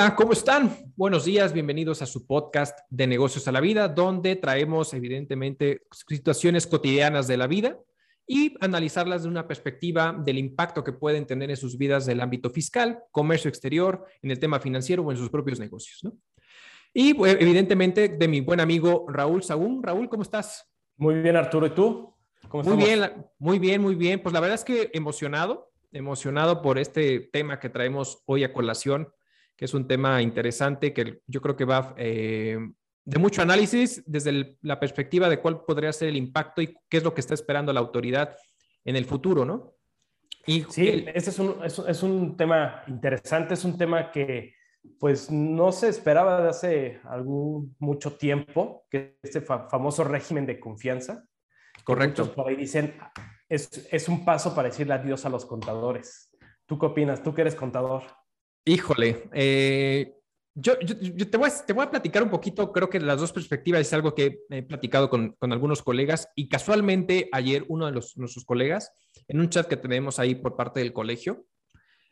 Hola, ¿cómo están? Buenos días, bienvenidos a su podcast de negocios a la vida, donde traemos evidentemente situaciones cotidianas de la vida y analizarlas de una perspectiva del impacto que pueden tener en sus vidas del ámbito fiscal, comercio exterior, en el tema financiero o en sus propios negocios. Y pues, evidentemente de mi buen amigo Raúl Sagún. Raúl, ¿cómo estás? Muy bien, Arturo. ¿Y tú? ¿Cómo muy bien, muy bien, muy bien. Pues la verdad es que emocionado, emocionado por este tema que traemos hoy a colación que es un tema interesante que yo creo que va eh, de mucho análisis desde la perspectiva de cuál podría ser el impacto y qué es lo que está esperando la autoridad en el futuro, ¿no? Y sí, este es un, es, un, tema interesante, es un tema que pues no se esperaba de hace algún mucho tiempo, que este famoso régimen de confianza. Correcto. por ahí dicen, es, es un paso para decirle adiós a los contadores. ¿Tú qué opinas? Tú que eres contador. Híjole, eh, yo, te, voy a, platicar un poquito, creo que las dos perspectivas es algo que he platicado con, con algunos colegas y casualmente ayer uno de los, nuestros colegas, en un chat que tenemos ahí por parte del colegio,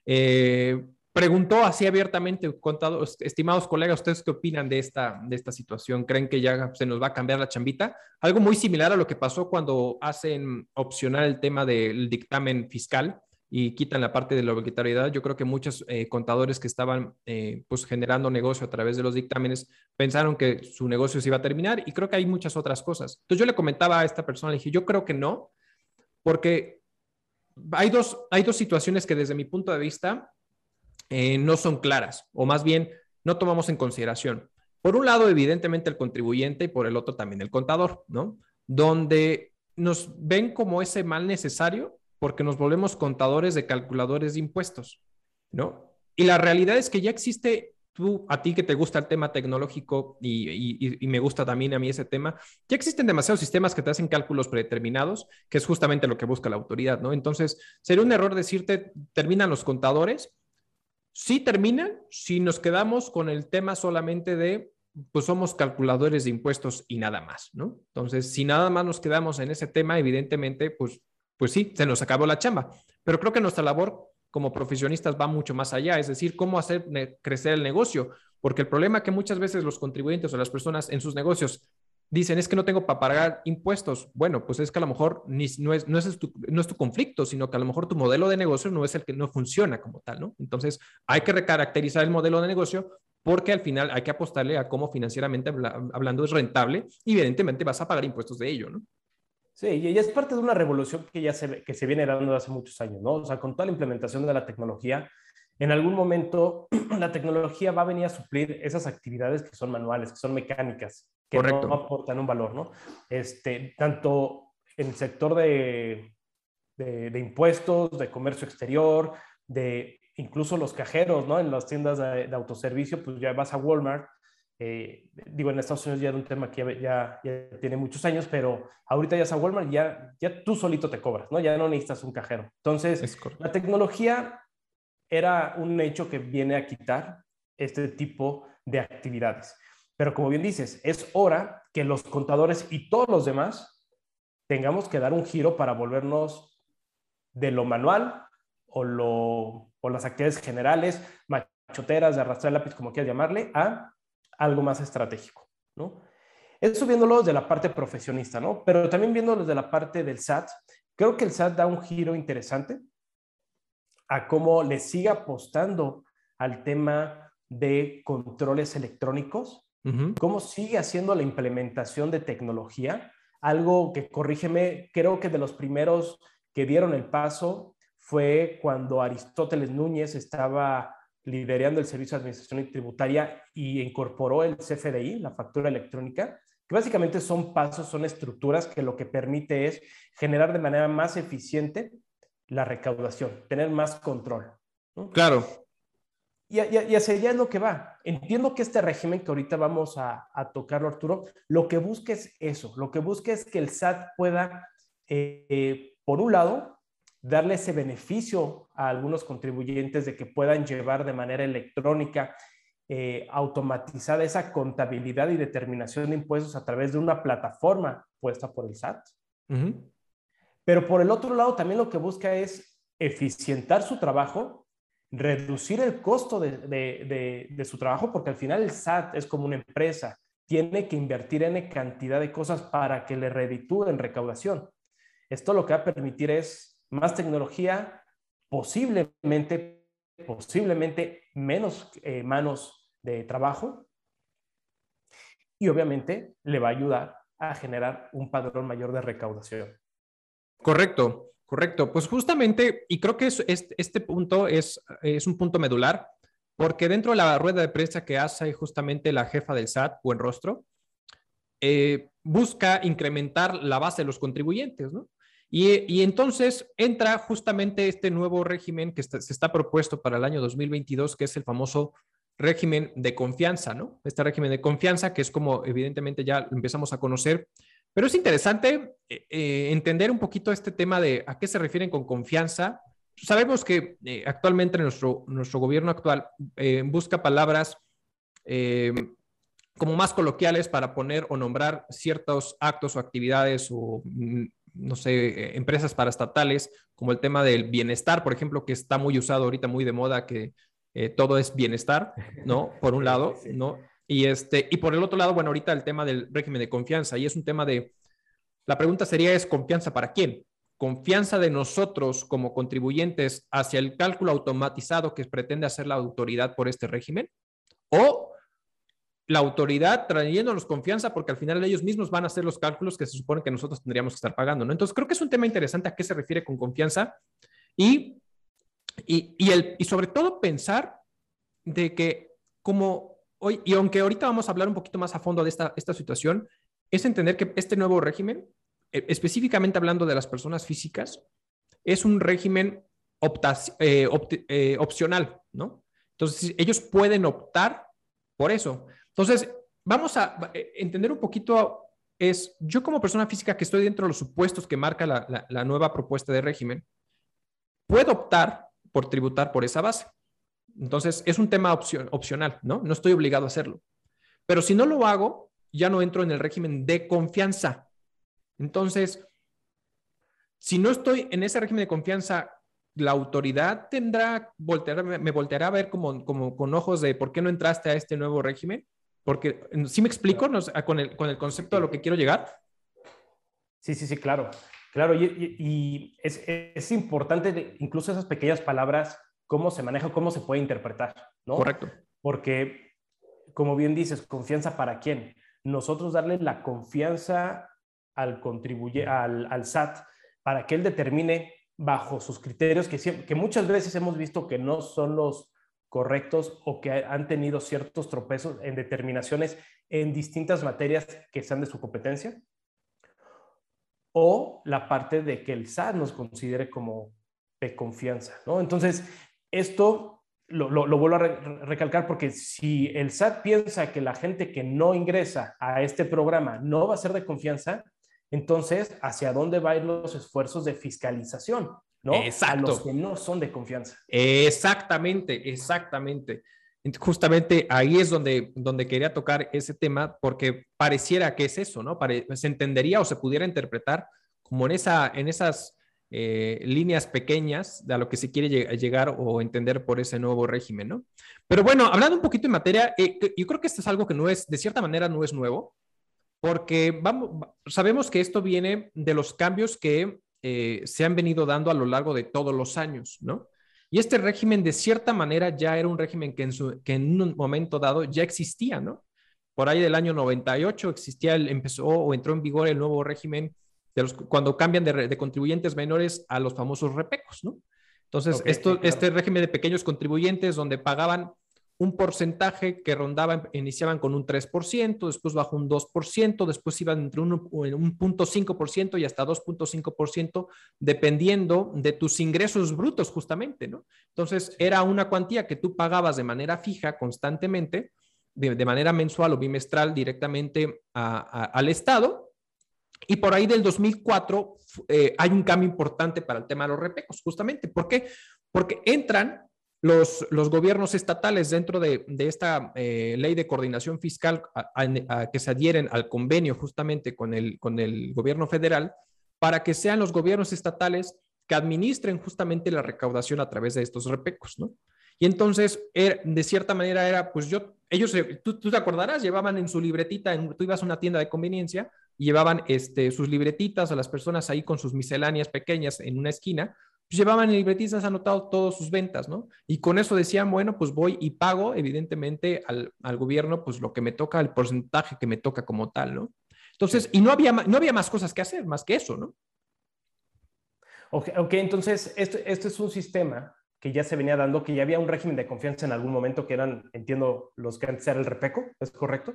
eh, preguntó así abiertamente, contado, estimados colegas, ¿ustedes qué opinan de esta, de esta situación? ¿Creen que ya se nos va a cambiar la chambita? Algo muy similar a lo que pasó cuando hacen opcional el tema del dictamen fiscal y quitan la parte de la obligatoriedad, yo creo que muchos eh, contadores que estaban eh, pues generando negocio a través de los dictámenes pensaron que su negocio se iba a terminar y creo que hay muchas otras cosas. Entonces yo le comentaba a esta persona, le dije, yo creo que no, porque hay dos, hay dos situaciones que desde mi punto de vista eh, no son claras, o más bien no tomamos en consideración. Por un lado, evidentemente el contribuyente y por el otro también el contador, ¿no? Donde nos ven como ese mal necesario porque nos volvemos contadores de calculadores de impuestos, ¿no? Y la realidad es que ya existe, tú, a ti que te gusta el tema tecnológico y, me gusta también a mí ese tema, ya existen demasiados sistemas que te hacen cálculos predeterminados, que es justamente lo que busca la autoridad, ¿no? Entonces, sería un error decirte, terminan los contadores. Sí terminan si nos quedamos con el tema solamente de pues somos calculadores de impuestos y nada más, ¿no? Entonces, si nada más nos quedamos en ese tema, evidentemente, pues pues sí, se nos acabó la chamba. Pero creo que nuestra labor como profesionistas va mucho más allá, es decir, cómo hacer crecer el negocio, porque el problema que muchas veces los contribuyentes o las personas en sus negocios dicen es que no tengo para pagar impuestos. Bueno, pues es que a lo mejor no es tu conflicto, sino que a lo mejor tu modelo de negocio no es el que no funciona como tal, ¿no? Entonces hay que recaracterizar el modelo de negocio porque al final hay que apostarle a cómo financieramente hablando es rentable y evidentemente vas a pagar impuestos de ello, ¿no? Sí, y es parte de una revolución que ya se, que se viene dando hace muchos años, ¿no? O sea, con toda la implementación de la tecnología, en algún momento la tecnología va a venir a suplir esas actividades que son manuales, que son mecánicas, que no aportan un valor, ¿no? Este, tanto en el sector de, de, impuestos, de comercio exterior, de incluso los cajeros, ¿no? En las tiendas de, de autoservicio, pues ya vas a Walmart eh, digo, en Estados Unidos ya era un tema que ya, tiene muchos años, pero ahorita ya es a Walmart, ya, ya tú solito te cobras, ¿no? Ya no necesitas un cajero. Entonces, la tecnología era un hecho que viene a quitar este tipo de actividades. Pero como bien dices, es hora que los contadores y todos los demás tengamos que dar un giro para volvernos de lo manual o, lo, o las actividades generales, machoteras, de arrastrar el lápiz, como quieras llamarle, a algo más estratégico, ¿no? Eso viéndolo desde la parte profesionista, ¿no? Pero también viéndolo desde la parte del SAT, creo que el SAT da un giro interesante a cómo le sigue apostando al tema de controles electrónicos, cómo sigue haciendo la implementación de tecnología, algo que, corrígeme, creo que de los primeros que dieron el paso fue cuando Aristóteles Núñez estaba liderando el Servicio de Administración Tributaria y incorporó el CFDI, la factura electrónica, que básicamente son pasos, son estructuras que lo que permite es generar de manera más eficiente la recaudación, tener más control. Claro. Y, hacia allá es lo que va. Entiendo que este régimen que ahorita vamos a, tocarlo, Arturo, lo que busca es eso, lo que busca es que el SAT pueda, eh, por un lado, darle ese beneficio a algunos contribuyentes de que puedan llevar de manera electrónica eh, automatizada esa contabilidad y determinación de impuestos a través de una plataforma puesta por el SAT. Pero por el otro lado, también lo que busca es eficientar su trabajo reducir el costo de, su trabajo, porque al final el SAT es como una empresa, tiene que invertir en cantidad de cosas para que le reditúen recaudación. Esto lo que va a permitir es más tecnología, posiblemente, posiblemente menos eh, manos de trabajo y obviamente le va a ayudar a generar un padrón mayor de recaudación. Correcto, correcto. Pues justamente, y creo que es, este punto es, es un punto medular, porque dentro de la rueda de prensa que hace justamente la jefa del SAT, Buen Rostro, eh, busca incrementar la base de los contribuyentes, ¿no? Y, entonces entra justamente este nuevo régimen que se está propuesto para el año 2022, que es el famoso régimen de confianza, ¿no? Este régimen de confianza, que es como evidentemente ya empezamos a conocer, pero es interesante eh, eh, entender un poquito este tema de a qué se refieren con confianza. Sabemos que eh, actualmente nuestro, nuestro gobierno actual busca palabras como más coloquiales para poner o nombrar ciertos actos o actividades o, mm, no sé, empresas paraestatales, como el tema del bienestar, por ejemplo, que está muy usado ahorita, muy de moda, que eh, todo es bienestar, ¿no? Por un lado, ¿no? Y, este, y por el otro lado, bueno, ahorita el tema del régimen de confianza, y es un tema de, la pregunta sería, ¿es confianza para quién? ¿Confianza de nosotros como contribuyentes hacia el cálculo automatizado que pretende hacer la autoridad por este régimen? ¿O la autoridad trayéndonos confianza porque al final ellos mismos van a hacer los cálculos que se supone que nosotros tendríamos que estar pagando, ¿no? Entonces creo que es un tema interesante a qué se refiere con confianza y y, el, y sobre todo pensar de que como hoy, y aunque ahorita vamos a hablar un poquito más a fondo de esta, esta situación, es entender que este nuevo régimen, e, específicamente hablando de las personas físicas, es un régimen eh, eh, opcional, ¿no? Entonces, ellos pueden optar por eso. Entonces, vamos a eh, entender un poquito, es yo como persona física que estoy dentro de los supuestos que marca la, nueva propuesta de régimen, puedo optar por tributar por esa base. Entonces, es un tema opcional, ¿no? No estoy obligado a hacerlo. Pero si no lo hago, ya no entro en el régimen de confianza. Entonces, si no estoy en ese régimen de confianza, la autoridad tendrá, me volteará a ver como con ojos de por qué no entraste a este nuevo régimen. Porque, ¿sí me explico con, el, con el concepto de lo que quiero llegar? Sí, sí, sí, claro. Claro, y, es, importante incluso esas pequeñas palabras, cómo se maneja, cómo se puede interpretar, ¿no? Correcto. Porque, como bien dices, confianza para quién? Nosotros darle la confianza al, contribuye, al, SAT para que él determine bajo sus criterios que, que muchas veces hemos visto que no son los correctos o que han tenido ciertos tropezos en determinaciones en distintas materias que sean de su competencia o la parte de que el SAT nos considere como de confianza, ¿no? Entonces, esto lo, vuelvo a recalcar porque si el SAT piensa que la gente que no ingresa a este programa no va a ser de confianza, entonces, ¿hacia dónde van los esfuerzos de fiscalización? ¿No? Exacto. A los que no son de confianza. Exactamente, exactamente. Justamente ahí es donde, donde quería tocar ese tema, porque pareciera que es eso, ¿no? se entendería o se pudiera interpretar como en, esa, en esas eh, líneas pequeñas de a lo que se quiere llegar o entender por ese nuevo régimen, ¿no? Pero bueno, hablando un poquito en materia, eh, yo creo que esto es algo que no es, de cierta manera, no es nuevo, porque vamos, sabemos que esto viene de los cambios que eh, se han venido dando a lo largo de todos los años, ¿no? Y este régimen, de cierta manera, ya era un régimen que en, que en un momento dado ya existía, ¿no? Por ahí del año 98 existía, el, empezó o entró en vigor el nuevo régimen de los, cuando cambian de, contribuyentes menores a los famosos repecos, ¿no? Entonces, esto, este régimen de pequeños contribuyentes donde pagaban un porcentaje que rondaba, iniciaban con un 3%, después bajó un 2%, después iban entre un, un 0.5% y hasta 2.5%, dependiendo de tus ingresos brutos justamente, ¿no? Entonces, era una cuantía que tú pagabas de manera fija constantemente, de, manera mensual o bimestral directamente al Estado, y por ahí del 2004 eh, hay un cambio importante para el tema de los repecos, justamente. ¿Por qué? Porque entran los, los gobiernos estatales dentro de, esta eh, ley de coordinación fiscal que se adhieren al convenio justamente con el, con el gobierno federal para que sean los gobiernos estatales que administren justamente la recaudación a través de estos repecos, ¿no? Y entonces, er, de cierta manera era, pues yo, ellos, tú, tú te acordarás, llevaban en su libretita, en, tú ibas a una tienda de conveniencia y llevaban este, sus libretitas a las personas ahí con sus misceláneas pequeñas en una esquina, llevaban en libretistas anotado todas sus ventas, ¿no? Y con eso decían, bueno, pues voy y pago, evidentemente, al, al, gobierno, pues lo que me toca, el porcentaje que me toca como tal, ¿no? Entonces, y no había, no había más cosas que hacer, más que eso, ¿no? Ok, okay entonces, esto, esto es un sistema que ya se venía dando, que ya había un régimen de confianza en algún momento, que eran, entiendo, los que antes era el repeco, ¿es correcto?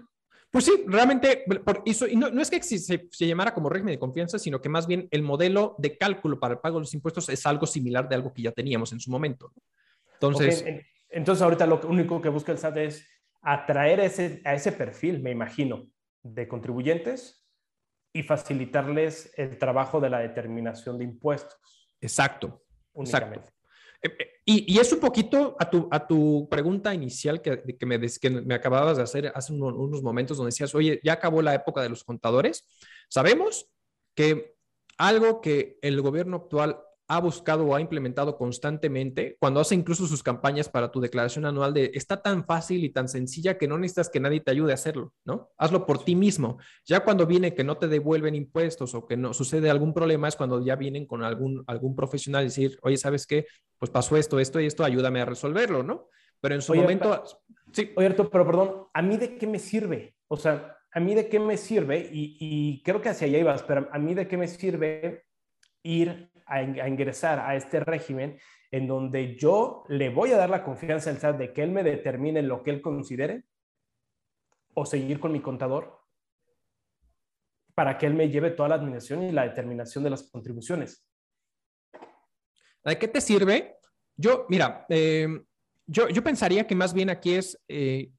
Pues sí, realmente, por eso, y no, no, es que se, se, llamara como régimen de confianza, sino que más bien el modelo de cálculo para el pago de los impuestos es algo similar de algo que ya teníamos en su momento. Entonces, okay. entonces ahorita lo único que busca el SAT es atraer ese, a ese perfil, me imagino, de contribuyentes y facilitarles el trabajo de la determinación de impuestos. Exacto. Únicamente. Exacto. Eh, eh, y, y, es un poquito a tu, a tu pregunta inicial que, que, me, que me acababas de hacer hace unos, unos momentos donde decías, oye, ya acabó la época de los contadores. Sabemos que algo que el gobierno actual ha buscado o ha implementado constantemente, cuando hace incluso sus campañas para tu declaración anual de está tan fácil y tan sencilla que no necesitas que nadie te ayude a hacerlo, ¿no? Hazlo por ti mismo. Ya cuando viene que no te devuelven impuestos o que no sucede algún problema es cuando ya vienen con algún, algún profesional y decir, oye, ¿sabes qué? Pues pasó esto, esto y esto, ayúdame a resolverlo, ¿no? Pero en su oye, momento... Sí. Oye, pero perdón, ¿a mí de qué me sirve? O sea, ¿a mí de qué me sirve? Y, y creo que hacia allá ibas, pero ¿a mí de qué me sirve ir a, ingresar a este régimen en donde yo le voy a dar la confianza al SAT de que él me determine lo que él considere o seguir con mi contador para que él me lleve toda la administración y la determinación de las contribuciones. ¿De qué te sirve? Yo, mira, eh, yo, yo, pensaría que más bien aquí es eh,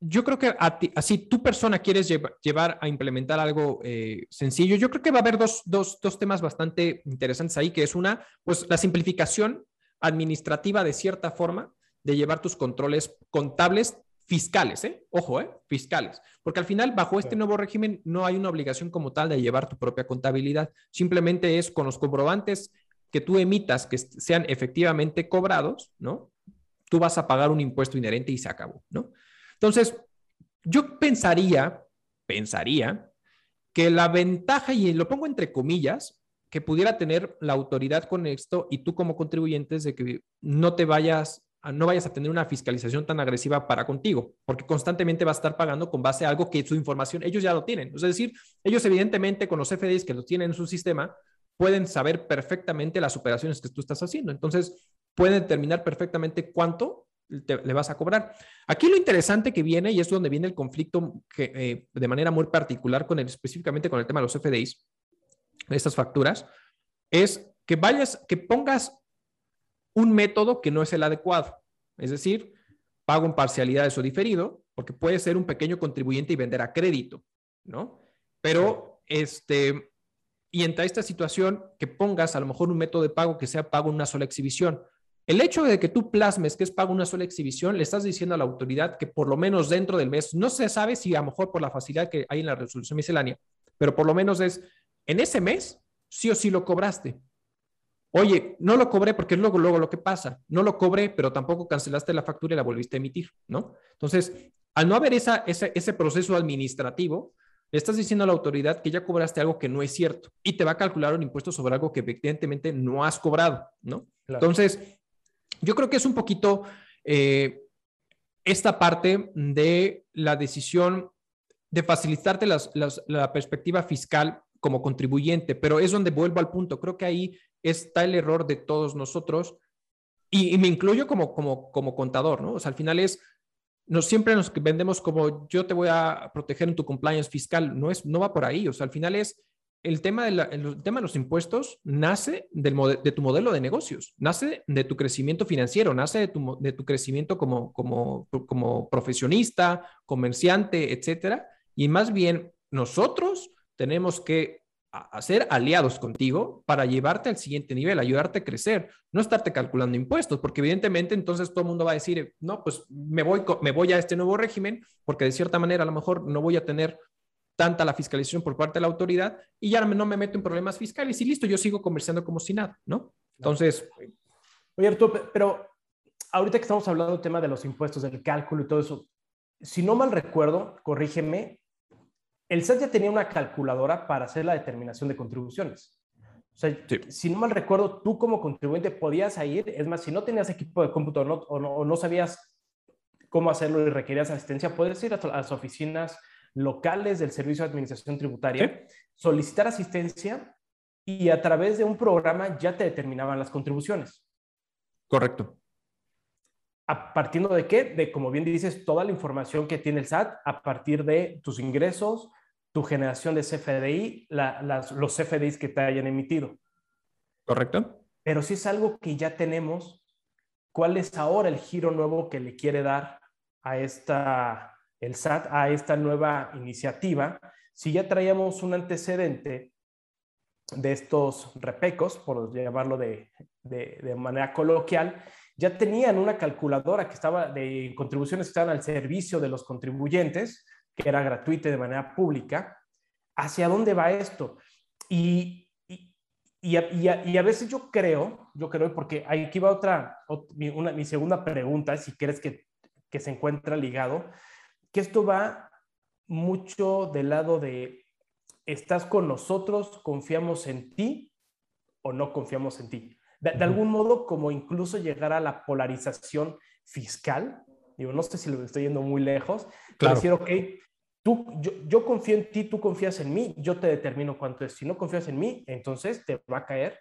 yo creo que a ti, así tu persona quieres llevar, llevar a implementar algo eh, sencillo, yo creo que va a haber dos, dos, dos, temas bastante interesantes ahí, que es una, pues la simplificación administrativa de cierta forma de llevar tus controles contables fiscales, ¿eh? Ojo, ¿eh? Fiscales. Porque al final, bajo este nuevo régimen, no hay una obligación como tal de llevar tu propia contabilidad. Simplemente es con los comprobantes que tú emitas que sean efectivamente cobrados, ¿no? Tú vas a pagar un impuesto inherente y se acabó, ¿no? Entonces, yo pensaría, pensaría que la ventaja, y lo pongo entre comillas, que pudiera tener la autoridad con esto y tú como contribuyente es de que no te vayas, no vayas a tener una fiscalización tan agresiva para contigo, porque constantemente vas a estar pagando con base a algo que su información, ellos ya lo tienen. Es decir, ellos evidentemente con los FDIs que lo tienen en su sistema, pueden saber perfectamente las operaciones que tú estás haciendo. Entonces, pueden determinar perfectamente cuánto te, le vas a cobrar. Aquí lo interesante que viene, y es donde viene el conflicto que, eh, de manera muy particular con el, específicamente con el tema de los FDIs, estas facturas, es que vayas, que pongas un método que no es el adecuado. Es decir, pago en parcialidades o diferido, porque puede ser un pequeño contribuyente y vender a crédito, ¿no? Pero, este, y entre esta situación, que pongas a lo mejor un método de pago que sea pago en una sola exhibición. El hecho de que tú plasmes que es pago una sola exhibición, le estás diciendo a la autoridad que por lo menos dentro del mes, no se sabe si a lo mejor por la facilidad que hay en la resolución miscelánea, pero por lo menos es, en ese mes, sí o sí lo cobraste. Oye, no lo cobré porque es luego, luego lo que pasa. No lo cobré, pero tampoco cancelaste la factura y la volviste a emitir, ¿no? Entonces, al no haber esa, ese, ese proceso administrativo, le estás diciendo a la autoridad que ya cobraste algo que no es cierto y te va a calcular un impuesto sobre algo que evidentemente no has cobrado, ¿no? Claro. Entonces, yo creo que es un poquito eh, esta parte de la decisión de facilitarte las, las, la perspectiva fiscal como contribuyente, pero es donde vuelvo al punto. Creo que ahí está el error de todos nosotros y, y me incluyo como, como, como contador, ¿no? O sea, al final es, no siempre nos vendemos como yo te voy a proteger en tu compliance fiscal, no, es, no va por ahí, o sea, al final es el tema, de tema de los impuestos nace del, de tu modelo de negocios, nace de tu crecimiento financiero, nace de tu, de tu crecimiento como, como, como profesionista, comerciante, etcétera. Y más bien nosotros tenemos que hacer aliados contigo para llevarte al siguiente nivel, ayudarte a crecer, no estarte calculando impuestos, porque evidentemente entonces todo el mundo va a decir, no, pues me voy, me voy a este nuevo régimen, porque de cierta manera a lo mejor no voy a tener tanta la fiscalización por parte de la autoridad y ya no me meto en problemas fiscales y listo, yo sigo comerciando como si nada, ¿no? Entonces... Oye, Arturo, pero ahorita que estamos hablando del tema de los impuestos, del cálculo y todo eso, si no mal recuerdo, corrígeme, el SAT ya tenía una calculadora para hacer la determinación de contribuciones. O sea, si no mal recuerdo, tú como contribuyente podías ir, es más, si no tenías equipo de cómputo o no, no, sabías cómo hacerlo y requerías asistencia, puedes ir a, las oficinas locales del Servicio de Administración Tributaria, solicitar asistencia y a través de un programa ya te determinaban las contribuciones. Correcto. ¿A partir de qué? De, como bien dices, toda la información que tiene el SAT a partir de tus ingresos, tu generación de CFDI, los CFDIs que te hayan emitido. Correcto. Pero si es algo que ya tenemos, ¿cuál es ahora el giro nuevo que le quiere dar a esta, el SAT, a esta nueva iniciativa? Si ya traíamos un antecedente de estos repecos, por llamarlo de, manera coloquial, ya tenían una calculadora que estaba de contribuciones que estaban al servicio de los contribuyentes, que era gratuita de manera pública. ¿Hacia dónde va esto? Y, y, a, veces yo creo, yo creo, porque aquí va otra, mi, mi segunda pregunta, si crees que, que se encuentra ligado, que esto va mucho del lado de ¿estás con nosotros? ¿Confiamos en ti o no confiamos en ti? De, algún modo, como incluso llegar a la polarización fiscal. Digo, no sé si lo estoy yendo muy lejos, pero decir, ok, tú, yo, yo confío en ti, tú confías en mí, yo te determino cuánto es. Si no confías en mí, entonces te va a caer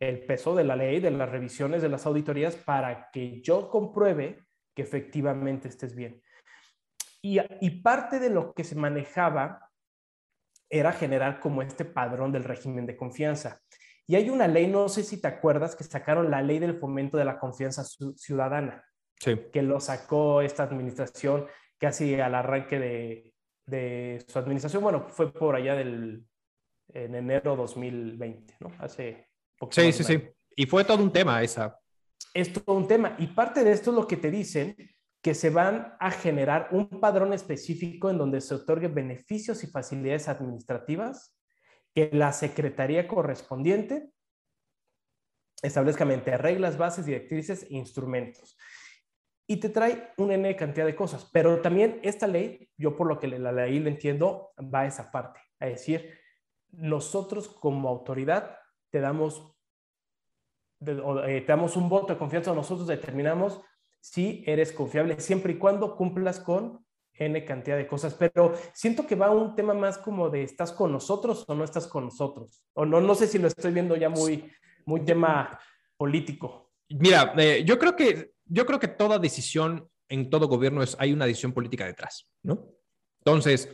el peso de la ley, de las revisiones, de las auditorías, para que yo compruebe que efectivamente estés bien. Y, y parte de lo que se manejaba era generar como este padrón del régimen de confianza. Y hay una ley, no sé si te acuerdas, que sacaron la ley del fomento de la confianza ciudadana, que lo sacó esta administración casi al arranque de, de su administración. Bueno, fue por allá del, en enero 2020, ¿no? Hace poco. Sí, sí, sí. Y fue todo un tema esa. Es todo un tema. Y parte de esto es lo que te dicen que se van a generar un padrón específico en donde se otorguen beneficios y facilidades administrativas que la secretaría correspondiente establezca mediante reglas, bases, directrices e instrumentos. Y te trae una N cantidad de cosas. Pero también esta ley, yo por lo que la ley lo entiendo, va a esa parte. A decir, nosotros como autoridad te damos, eh, te damos un voto de confianza, nosotros determinamos si eres confiable, siempre y cuando cumplas con N cantidad de cosas, pero siento que va un tema más como de ¿estás con nosotros o no estás con nosotros? O no, no sé si lo estoy viendo ya muy, muy tema político. Mira, eh, yo, creo que, yo creo que toda decisión en todo gobierno es, hay una decisión política detrás, ¿no? Entonces,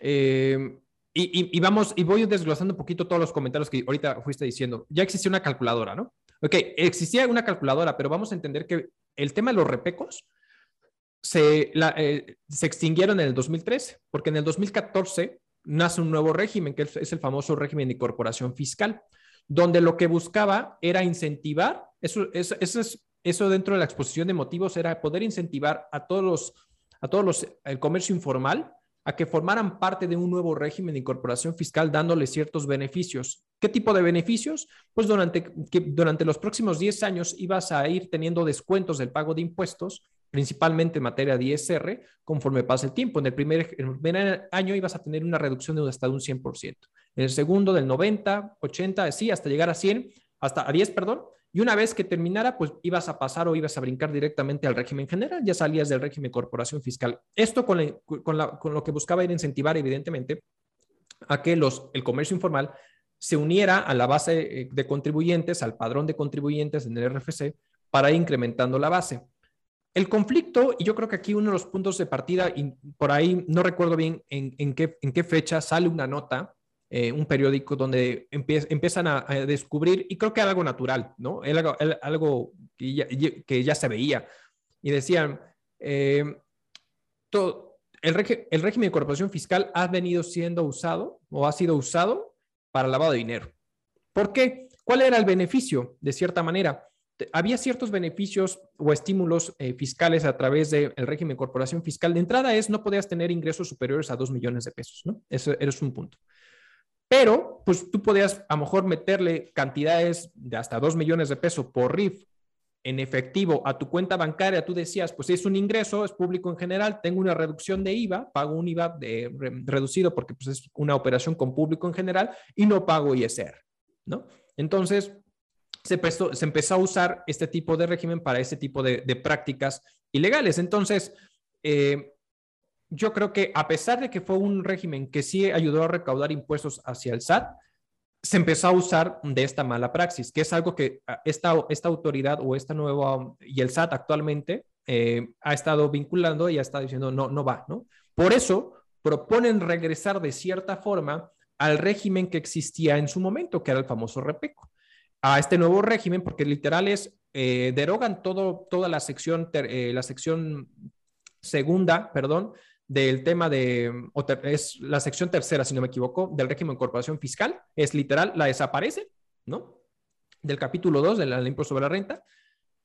eh, y, vamos, y voy desglosando un poquito todos los comentarios que ahorita fuiste diciendo. Ya existía una calculadora, ¿no? Ok, existía una calculadora, pero vamos a entender que el tema de los repecos se, eh, se extinguieron en el 2013, porque en el 2014 nace un nuevo régimen, que es el famoso régimen de incorporación fiscal, donde lo que buscaba era incentivar, eso, eso, es, eso dentro de la exposición de motivos era poder incentivar a todos los, a todos los, el comercio informal a que formaran parte de un nuevo régimen de incorporación fiscal dándoles ciertos beneficios. ¿Qué tipo de beneficios? Pues durante, durante los próximos 10 años ibas a ir teniendo descuentos del pago de impuestos, principalmente en materia de ISR, conforme pasa el tiempo. En el primer, primer año ibas a tener una reducción de hasta un 100%. En el segundo del 90, 80, así, hasta llegar a 100, hasta a 10, perdón, y una vez que terminara, pues ibas a pasar o ibas a brincar directamente al régimen general, ya salías del régimen corporación fiscal. Esto con, lo que buscaba era incentivar, evidentemente, a que los, el comercio informal se uniera a la base eh, de contribuyentes, al padrón de contribuyentes en el RFC, para ir incrementando la base. El conflicto, y yo creo que aquí uno de los puntos de partida, y por ahí no recuerdo bien en qué fecha sale una nota eh, un periódico donde empiezan a, descubrir, y creo que algo natural, ¿no? Algo, que, ya, se veía. Y decían, eh, todo, el, régimen de corporación fiscal ha venido siendo usado o ha sido usado para lavado de dinero. ¿Por qué? ¿Cuál era el beneficio? De cierta manera, había ciertos beneficios o estímulos eh, fiscales a través del régimen de corporación fiscal. De entrada es no podías tener ingresos superiores a 2 millones de pesos, ¿no? Eso es un punto. Pero, pues tú podías a lo mejor meterle cantidades de hasta 2 millones de pesos por RIF en efectivo a tu cuenta bancaria, tú decías, pues es un ingreso, es público en general, tengo una reducción de IVA, pago un IVA de, reducido porque pues, es una operación con público en general y no pago ISR, ¿no? Entonces, se, se empezó a usar este tipo de régimen para este tipo de, prácticas ilegales. Entonces, eh, yo creo que a pesar de que fue un régimen que sí ayudó a recaudar impuestos hacia el SAT, se empezó a usar de esta mala praxis, que es algo que ah, esta, esta autoridad o esta nueva, y el SAT actualmente eh, ha estado vinculando y ha estado diciendo no, no va, ¿no? Por eso proponen regresar de cierta forma al régimen que existía en su momento, que era el famoso REPECO, a este nuevo régimen, porque literal es, eh, derogan todo, toda la sección, eh, la sección segunda, perdón, del tema de, es la sección tercera, si no me equivoco, del régimen de corporación fiscal, es literal, la desaparece, ¿no? Del capítulo 2 del impuesto sobre la renta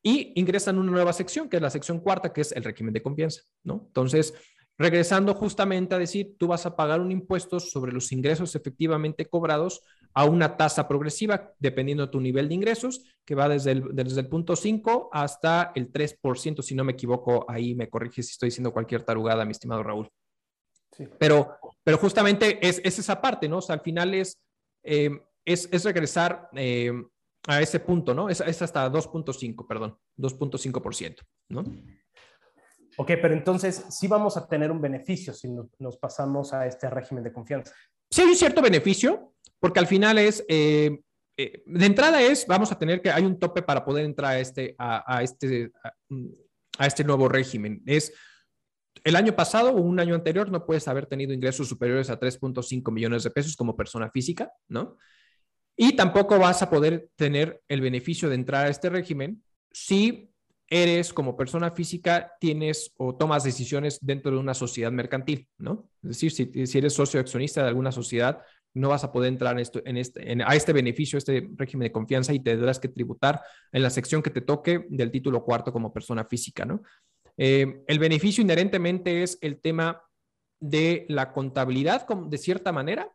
y ingresan una nueva sección, que es la sección cuarta, que es el régimen de confianza, ¿no? Entonces, regresando justamente a decir, tú vas a pagar un impuesto sobre los ingresos efectivamente cobrados a una tasa progresiva, dependiendo de tu nivel de ingresos, que va desde el, desde el punto 5 hasta el 3%, si no me equivoco, ahí me corrige si estoy diciendo cualquier tarugada, mi estimado Raúl. Sí. Pero, pero justamente es, es, esa parte, ¿no? O sea, al final es, eh, es, es, regresar eh, a ese punto, ¿no? Es, es hasta 2.5, perdón, 2.5%, ¿no? Ok, pero entonces sí vamos a tener un beneficio si nos pasamos a este régimen de confianza. Sí hay un cierto beneficio, porque al final es, eh, eh, de entrada es, vamos a tener que, hay un tope para poder entrar a este, a, este, a, este nuevo régimen. Es, el año pasado o un año anterior no puedes haber tenido ingresos superiores a 3.5 millones de pesos como persona física, ¿no? Y tampoco vas a poder tener el beneficio de entrar a este régimen si eres como persona física, tienes o tomas decisiones dentro de una sociedad mercantil, ¿no? Es decir, si, eres socio accionista de alguna sociedad, no vas a poder entrar en esto, en este, a este beneficio, este régimen de confianza y tendrás que tributar en la sección que te toque del título cuarto como persona física, ¿no? Eh, el beneficio inherentemente es el tema de la contabilidad, de cierta manera.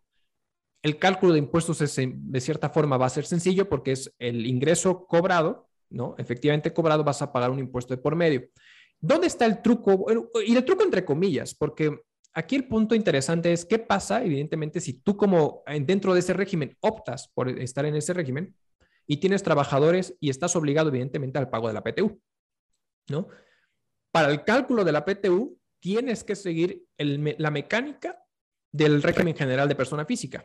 El cálculo de impuestos de cierta forma va a ser sencillo porque es el ingreso cobrado ¿no? Efectivamente cobrado vas a pagar un impuesto de por medio. ¿Dónde está el truco? Y el truco entre comillas, porque aquí el punto interesante es qué pasa, evidentemente, si tú como dentro de ese régimen optas por estar en ese régimen y tienes trabajadores y estás obligado, evidentemente, al pago de la PTU, ¿no? Para el cálculo de la PTU tienes que seguir la mecánica del régimen general de persona física.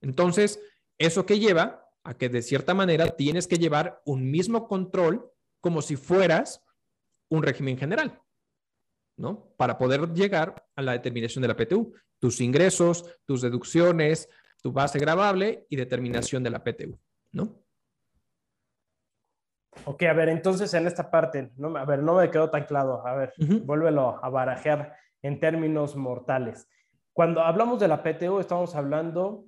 Entonces, ¿eso que lleva? A que de cierta manera tienes que llevar un mismo control como si fueras un régimen general, ¿no? Para poder llegar a la determinación de la PTU, tus ingresos, tus deducciones, tu base grabable y determinación de la PTU, ¿no? Ok, a ver, entonces en esta parte, no, a ver, no me quedó tan claro. A ver, vuélvelo a barajear en términos mortales. Cuando hablamos de la PTU, estamos hablando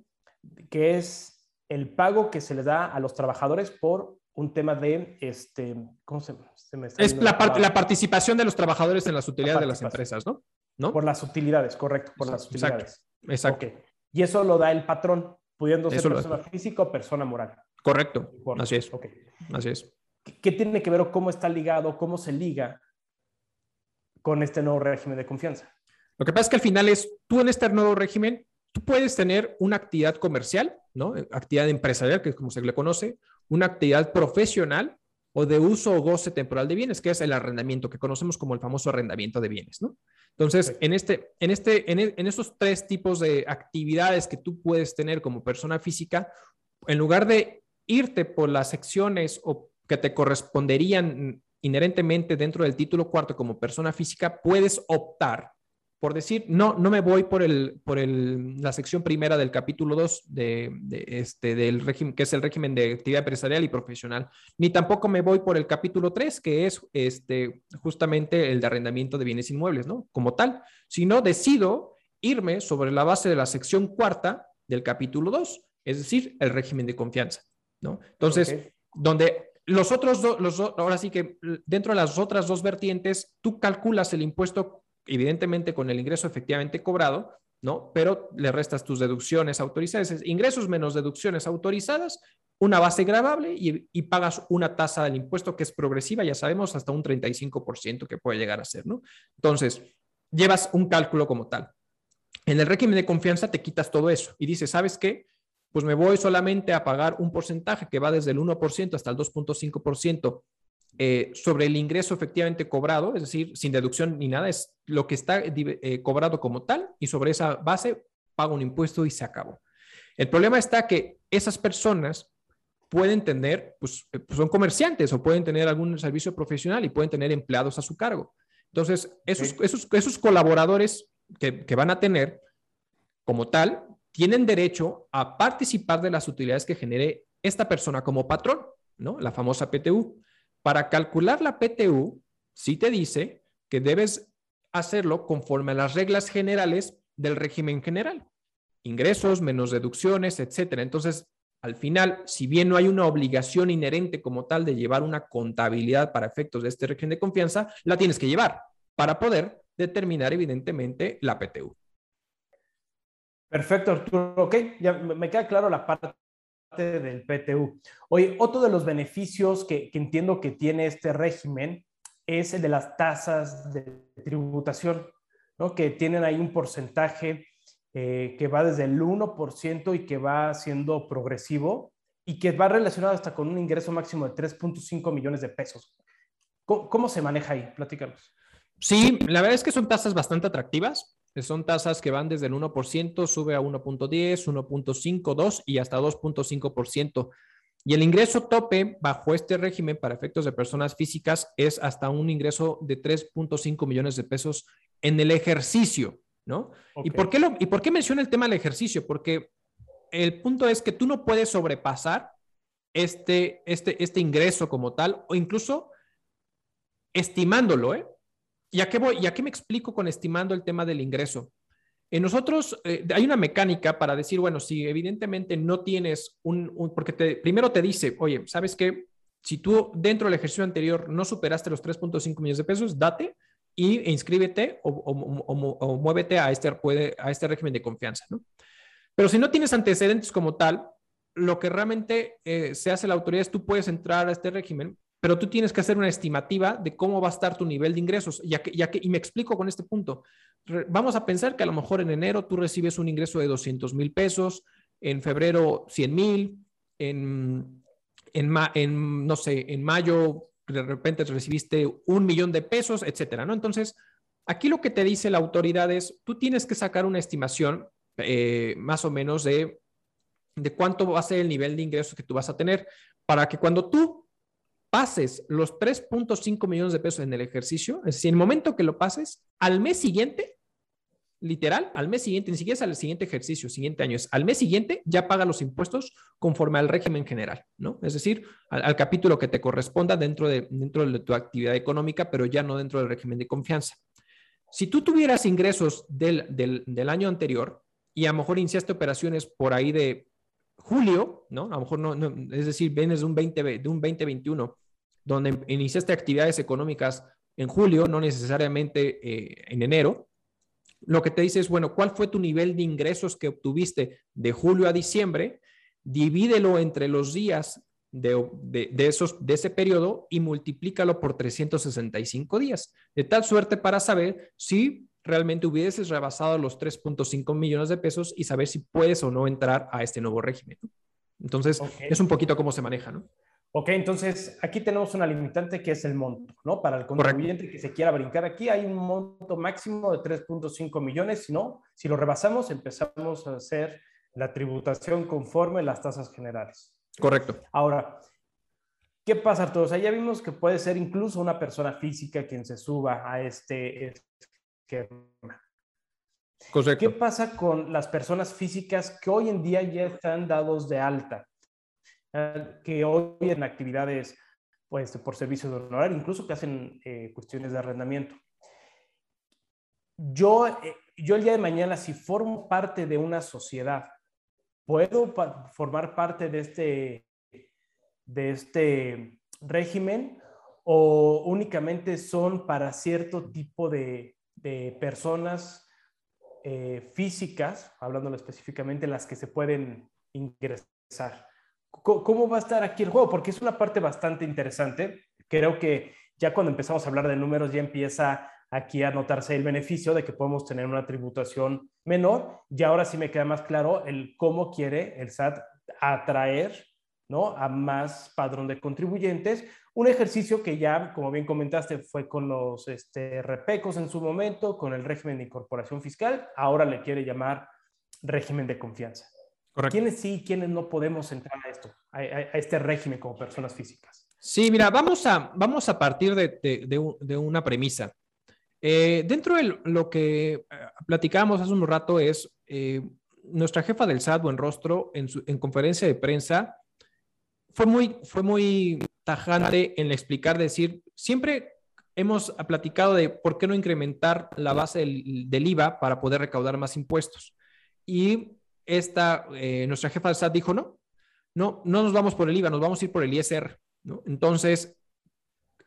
que es el pago que se le da a los trabajadores por un tema de, este, ¿cómo se, me está Es la, la, participación de los trabajadores en las utilidades de las empresas, ¿no? ¿no? Por las utilidades, correcto, por las utilidades. Exacto. Y eso lo da el patrón, pudiendo ser persona física o persona moral. Correcto, así es. Así es. ¿Qué tiene que ver o cómo está ligado, cómo se liga con este nuevo régimen de confianza? Lo que pasa es que al final es, tú en este nuevo régimen tú puedes tener una actividad comercial, ¿no? Actividad empresarial, que es como se le conoce, una actividad profesional o de uso o goce temporal de bienes, que es el arrendamiento, que conocemos como el famoso arrendamiento de bienes, ¿no? Entonces, en, este, en, este, en, e, en estos tres tipos de actividades que tú puedes tener como persona física, en lugar de irte por las secciones o que te corresponderían inherentemente dentro del título cuarto como persona física, puedes optar por decir, no, no me voy por, el, por el, la sección primera del capítulo 2 de, este, del régimen, que es el régimen de actividad empresarial y profesional, ni tampoco me voy por el capítulo 3, que es este, justamente el de arrendamiento de bienes inmuebles, ¿no? Como tal, sino decido irme sobre la base de la sección cuarta del capítulo 2, es decir, el régimen de confianza, ¿no? Entonces, donde los otros dos, ahora sí que dentro de las otras dos vertientes, tú calculas el impuesto evidentemente con el ingreso efectivamente cobrado, ¿no? Pero le restas tus deducciones autorizadas, ingresos menos deducciones autorizadas, una base grabable y, pagas una tasa del impuesto que es progresiva, ya sabemos, hasta un 35% que puede llegar a ser, ¿no? Entonces, llevas un cálculo como tal. En el régimen de confianza te quitas todo eso y dices, ¿sabes qué? Pues me voy solamente a pagar un porcentaje que va desde el 1% hasta el 2.5% eh, sobre el ingreso efectivamente cobrado, es decir, sin deducción ni nada, es lo que está eh, cobrado como tal y sobre esa base pago un impuesto y se acabó. El problema está que esas personas pueden tener, pues, eh, pues, son comerciantes o pueden tener algún servicio profesional y pueden tener empleados a su cargo. Entonces, esos, esos, esos colaboradores que, que van a tener como tal, tienen derecho a participar de las utilidades que genere esta persona como patrón, ¿no? La famosa PTU. Para calcular la PTU, sí te dice que debes hacerlo conforme a las reglas generales del régimen general. Ingresos menos deducciones, etcétera. Entonces, al final, si bien no hay una obligación inherente como tal de llevar una contabilidad para efectos de este régimen de confianza, la tienes que llevar para poder determinar evidentemente la PTU. Perfecto, Arturo. Ok, ya me queda claro la parte del PTU. Oye, otro de los beneficios que, entiendo que tiene este régimen es el de las tasas de tributación, ¿no? que tienen ahí un porcentaje eh, que va desde el 1% y que va siendo progresivo y que va relacionado hasta con un ingreso máximo de 3.5 millones de pesos. ¿Cómo, se maneja ahí? Platícanos. Sí, la verdad es que son tasas bastante atractivas. Son tasas que van desde el 1%, sube a 1.10, 1.5, 2 y hasta 2.5%. Y el ingreso tope bajo este régimen para efectos de personas físicas es hasta un ingreso de 3.5 millones de pesos en el ejercicio. ¿no? ¿Y, por qué lo, ¿Y por qué menciona el tema del ejercicio? Porque el punto es que tú no puedes sobrepasar este, este, este ingreso como tal o incluso estimándolo, ¿eh? ¿Y a qué, voy, ¿Y a qué me explico con estimando el tema del ingreso? En nosotros eh, hay una mecánica para decir, bueno, si evidentemente no tienes un, porque primero te dice, oye, ¿sabes qué? Si tú dentro del ejercicio anterior no superaste los 3.5 millones de pesos, date y inscríbete o, muévete a este, puede, a este régimen de confianza, ¿no? Pero si no tienes antecedentes como tal, lo que realmente eh, se hace la autoridad es tú puedes entrar a este régimen, pero tú tienes que hacer una estimativa de cómo va a estar tu nivel de ingresos, ya que, ya que, y me explico con este punto. Vamos a pensar que a lo mejor en enero tú recibes un ingreso de 200 mil pesos, en febrero 100 mil, en, en, en, no sé, en mayo de repente recibiste un millón de pesos, etcétera, ¿no? Entonces, aquí lo que te dice la autoridad es, tú tienes que sacar una estimación eh, más o menos de, de cuánto va a ser el nivel de ingresos que tú vas a tener para que cuando tú pases los 3.5 millones de pesos en el ejercicio, es decir, en el momento que lo pases, al mes siguiente literal, al mes siguiente, ni siquiera es al siguiente ejercicio, siguiente año, es al mes siguiente ya paga los impuestos conforme al régimen general, ¿no? Es decir, al, capítulo que te corresponda dentro de, dentro de tu actividad económica, pero ya no dentro del régimen de confianza. Si tú tuvieras ingresos del, del, año anterior y a lo mejor iniciaste operaciones por ahí de julio, ¿no? A lo mejor no, es decir, vienes de un, 20, de un 2021, donde iniciaste actividades económicas en julio, no necesariamente eh, en enero, lo que te dice es, bueno, ¿cuál fue tu nivel de ingresos que obtuviste de julio a diciembre? Divídelo entre los días de, esos, de ese periodo y multiplícalo por 365 días, de tal suerte para saber si realmente hubieses rebasado los 3.5 millones de pesos y saber si puedes o no entrar a este nuevo régimen. Entonces, es un poquito cómo se maneja, ¿no? Ok, entonces aquí tenemos una limitante que es el monto, ¿no? Para el contribuyente que se quiera brincar aquí hay un monto máximo de 3.5 millones, si no, si lo rebasamos empezamos a hacer la tributación conforme las tasas generales. Correcto. Ahora, ¿qué pasa, todos? Ahí ya vimos que puede ser incluso una persona física quien se suba a este esquema. Correcto. ¿Qué pasa con las personas físicas que hoy en día ya están dados de alta? Que hoy en actividades pues, por servicio de honorario, incluso que hacen eh, cuestiones de arrendamiento. Yo, eh, yo el día de mañana, si formo parte de una sociedad, ¿puedo formar parte de este, de este régimen o únicamente son para cierto tipo de, personas eh, físicas, hablando específicamente, las que se pueden ingresar. ¿Cómo va a estar aquí el juego? Porque es una parte bastante interesante. Creo que ya cuando empezamos a hablar de números ya empieza aquí a notarse el beneficio de que podemos tener una tributación menor y ahora sí me queda más claro el cómo quiere el SAT atraer ¿no? a más padrón de contribuyentes. Un ejercicio que ya, como bien comentaste, fue con los este, repecos en su momento, con el régimen de incorporación fiscal, ahora le quiere llamar régimen de confianza. ¿Quiénes sí y quiénes no podemos entrar a esto, a, este régimen como personas físicas? Sí, mira, vamos a, vamos a partir de, de, una premisa. Eh, dentro de lo que eh, platicábamos hace un rato es, eh, nuestra jefa del SAT, en rostro, en, su, en conferencia de prensa, fue muy, fue muy tajante en explicar, decir, siempre hemos platicado de por qué no incrementar la base del, del IVA para poder recaudar más impuestos. Y esta, eh, nuestra jefa de SAT dijo, no, no, no nos vamos por el IVA, nos vamos a ir por el ISR. ¿no? Entonces,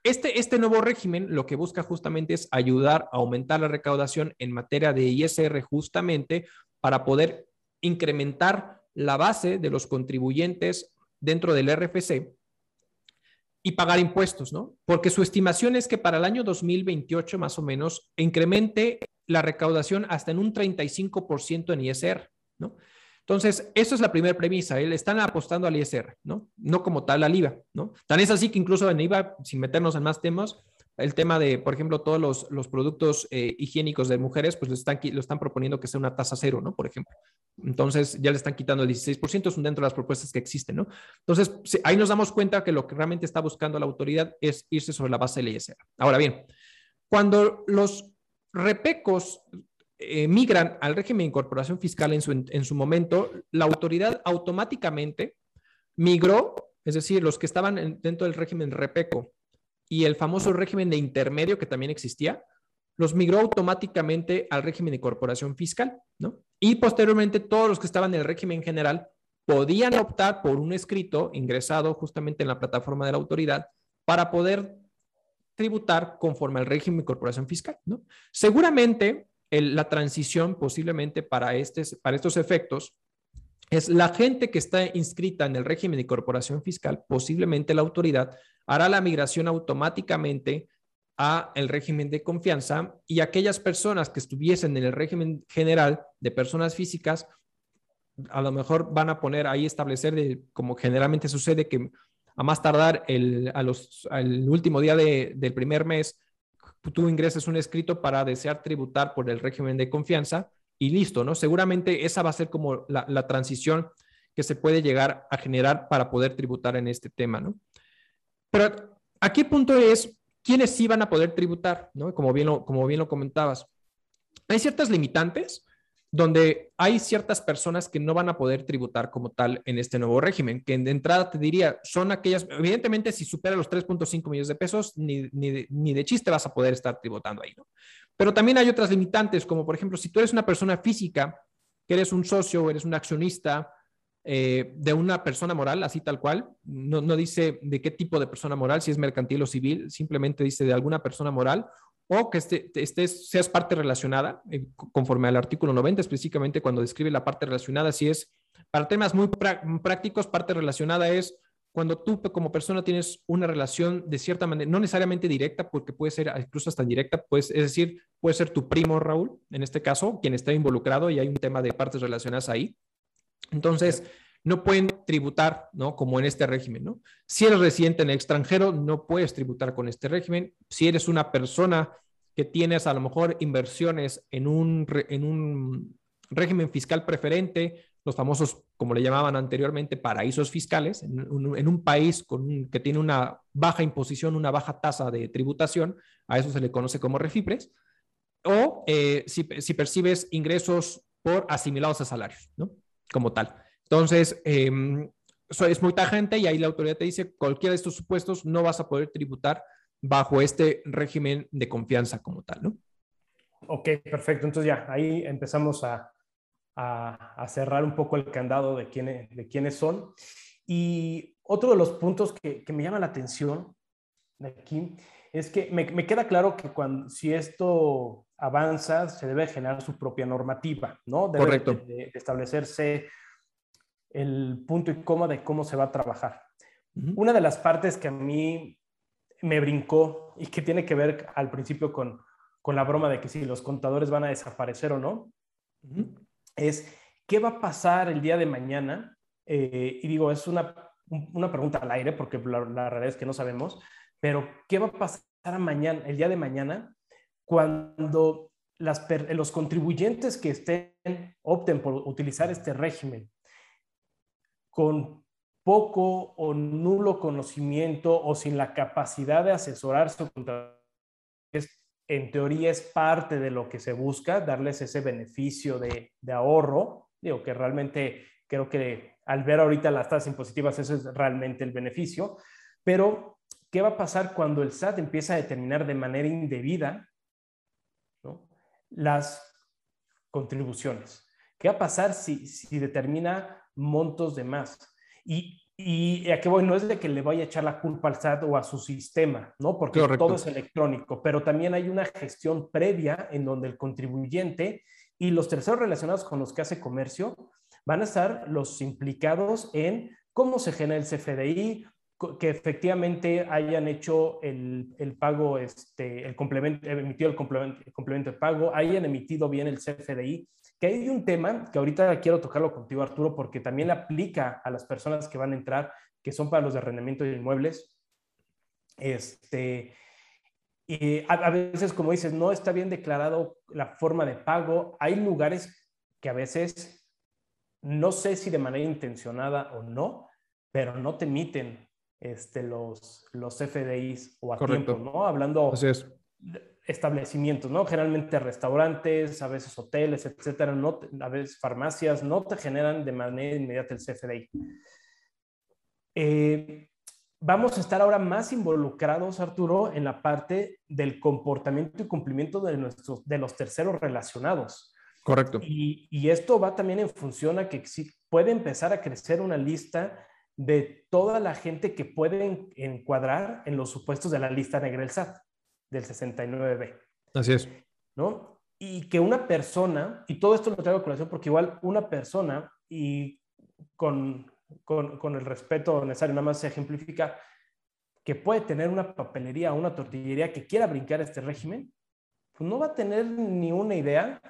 este, este nuevo régimen lo que busca justamente es ayudar a aumentar la recaudación en materia de ISR justamente para poder incrementar la base de los contribuyentes dentro del RFC y pagar impuestos, ¿no? Porque su estimación es que para el año 2028 más o menos incremente la recaudación hasta en un 35% en ISR. ¿no? Entonces, eso es la primera premisa. ¿eh? Le están apostando al ISR, ¿no? No como tal al IVA, ¿no? Tan es así que incluso en IVA, sin meternos en más temas, el tema de, por ejemplo, todos los, los productos eh, higiénicos de mujeres, pues lo están, lo están proponiendo que sea una tasa cero, ¿no? Por ejemplo. Entonces, ya le están quitando el 16%, son dentro de las propuestas que existen, ¿no? Entonces, ahí nos damos cuenta que lo que realmente está buscando la autoridad es irse sobre la base del ISR. Ahora bien, cuando los repecos eh, migran al régimen de incorporación fiscal en su, en su momento, la autoridad automáticamente migró, es decir, los que estaban dentro del régimen repeco y el famoso régimen de intermedio que también existía, los migró automáticamente al régimen de incorporación fiscal, ¿no? Y posteriormente todos los que estaban en el régimen general podían optar por un escrito ingresado justamente en la plataforma de la autoridad para poder tributar conforme al régimen de incorporación fiscal, ¿no? Seguramente la transición posiblemente para, este, para estos efectos es la gente que está inscrita en el régimen de corporación fiscal, posiblemente la autoridad hará la migración automáticamente a el régimen de confianza y aquellas personas que estuviesen en el régimen general de personas físicas, a lo mejor van a poner ahí establecer, de, como generalmente sucede, que a más tardar el, a los, al último día del primer mes tú ingreses un escrito para desear tributar por el régimen de confianza y listo, ¿no? Seguramente esa va a ser como la, transición que se puede llegar a generar para poder tributar en este tema, ¿no? Pero aquí el punto es, ¿quiénes sí van a poder tributar, ¿no? Como bien como bien lo comentabas. Hay ciertas limitantes donde hay ciertas personas que no van a poder tributar como tal en este nuevo régimen, que de entrada te diría, son aquellas, evidentemente si supera los 3.5 millones de pesos, ni, ni, de, chiste vas a poder estar tributando ahí, ¿no? Pero también hay otras limitantes, como por ejemplo, si tú eres una persona física, que eres un socio o eres un accionista eh, de una persona moral, así tal cual, no, no dice de qué tipo de persona moral, si es mercantil o civil, simplemente dice de alguna persona moral, o que estés, seas parte relacionada, eh, conforme al artículo 90, específicamente cuando describe la parte relacionada, si es para temas muy prácticos, parte relacionada es cuando tú como persona tienes una relación de cierta manera, no necesariamente directa, porque puede ser incluso hasta directa, pues, es decir, puede ser tu primo Raúl, en este caso, quien está involucrado y hay un tema de partes relacionadas ahí. Entonces, no pueden tributar, ¿no? Como en este régimen, ¿no? Si eres residente en el extranjero, no puedes tributar con este régimen. Si eres una persona que tienes a lo mejor inversiones en un, en un régimen fiscal preferente, los famosos, como le llamaban anteriormente, paraísos fiscales, en un, país que tiene una baja imposición, una baja tasa de tributación, a eso se le conoce como refipres, o eh, si, si, percibes ingresos por asimilados a salarios, ¿no? Como tal. Entonces, eso es muy tajante y ahí la autoridad te dice, cualquiera de estos supuestos no vas a poder tributar bajo este régimen de confianza como tal, ¿no? Ok, perfecto. Entonces ya, ahí empezamos a, a, cerrar un poco el candado de, quién, de quiénes son. Y otro de los puntos que, que, me llama la atención de aquí es que me, me, queda claro que cuando, si esto avanza, se debe generar su propia normativa, ¿no? Debe Correcto. De, de establecerse el punto y coma de cómo se va a trabajar. Uh -huh. Una de las partes que a mí me brincó y que tiene que ver al principio con, con la broma de que si los contadores van a desaparecer o no, uh -huh. es qué va a pasar el día de mañana. Eh, y digo, es una, una pregunta al aire porque la, la realidad es que no sabemos, pero ¿qué va a pasar mañana, el día de mañana cuando las, los contribuyentes que estén, opten por utilizar este régimen con poco o nulo conocimiento o sin la capacidad de asesorarse en teoría es parte de lo que se busca, darles ese beneficio de, de ahorro. Digo que realmente creo que al ver ahorita las tasas impositivas, eso es realmente el beneficio. Pero, ¿qué va a pasar cuando el SAT empieza a determinar de manera indebida las contribuciones? ¿Qué va a pasar si, si determina montos de más? Y, y a qué voy, no es de que le vaya a echar la culpa al SAT o a su sistema, ¿no? Porque Correcto. todo es electrónico, pero también hay una gestión previa en donde el contribuyente y los terceros relacionados con los que hace comercio van a estar los implicados en cómo se genera el CFDI, que efectivamente hayan hecho el, el pago, este, el complemento, emitido el complemento, el complemento de pago, hayan emitido bien el CFDI, que hay un tema que ahorita quiero tocarlo contigo, Arturo, porque también aplica a las personas que van a entrar, que son para los de arrendamiento de inmuebles. Este, y a, a, veces, como dices, no está bien declarado la forma de pago. Hay lugares que a veces, no sé si de manera intencionada o no, pero no te emiten este, los, los FDIs o a Correcto. tiempo, ¿no? Hablando Así es. Establecimientos, ¿no? Generalmente restaurantes, a veces hoteles, etcétera, no, a veces farmacias, no te generan de manera inmediata el CFDI. Eh, vamos a estar ahora más involucrados, Arturo, en la parte del comportamiento y cumplimiento de, nuestros, de los terceros relacionados. Correcto. Y, y, esto va también en función a que puede empezar a crecer una lista de toda la gente que puede encuadrar en los supuestos de la lista negra del SAT, del 69B. Así es. ¿No? Y que una persona, y todo esto lo traigo a colación porque igual una persona, y con, con, con el respeto necesario, nada más se ejemplifica, que puede tener una papelería o una tortillería que quiera brincar este régimen, pues no va a tener ni una idea,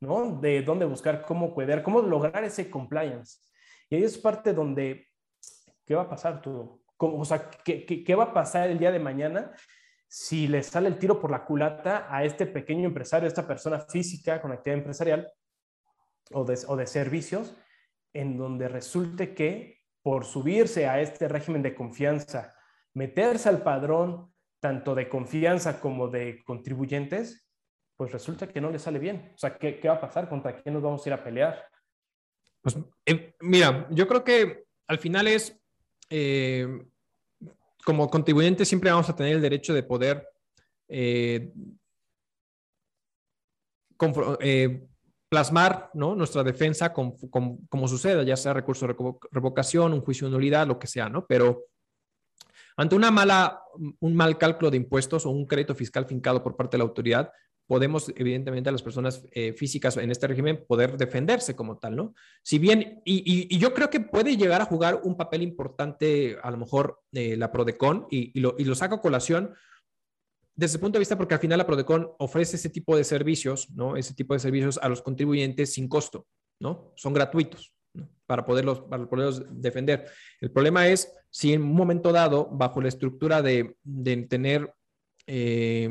¿no? De dónde buscar, cómo cuidar, cómo lograr ese compliance. Y ahí es parte donde ¿qué va a pasar tú? O sea, ¿qué, ¿qué, qué, va a pasar el día de mañana si le sale el tiro por la culata a este pequeño empresario, a esta persona física con actividad empresarial o de, o de servicios, en donde resulte que por subirse a este régimen de confianza, meterse al padrón tanto de confianza como de contribuyentes, pues resulta que no le sale bien. O sea, ¿qué, qué va a pasar? ¿Contra quién nos vamos a ir a pelear? Pues eh, mira, yo creo que al final es eh, como contribuyentes siempre vamos a tener el derecho de poder eh, eh, plasmar nuestra defensa como suceda, ya sea recurso de revocación, un juicio de nulidad, lo que sea, ¿no? Pero ante una mala, un mal cálculo de impuestos o un crédito fiscal fincado por parte de la autoridad, podemos, evidentemente, a las personas eh, físicas en este régimen poder defenderse como tal, ¿no? Si bien, y, yo creo que puede llegar a jugar un papel importante, a lo mejor, eh, la Prodecon, y, lo, saco a colación desde el punto de vista porque al final la Prodecon ofrece ese tipo de servicios, ¿no? Ese tipo de servicios a los contribuyentes sin costo, ¿no? Son gratuitos. Para, poderlos, para poderlos defender. El problema es si en un momento dado, bajo la estructura de, de tener eh,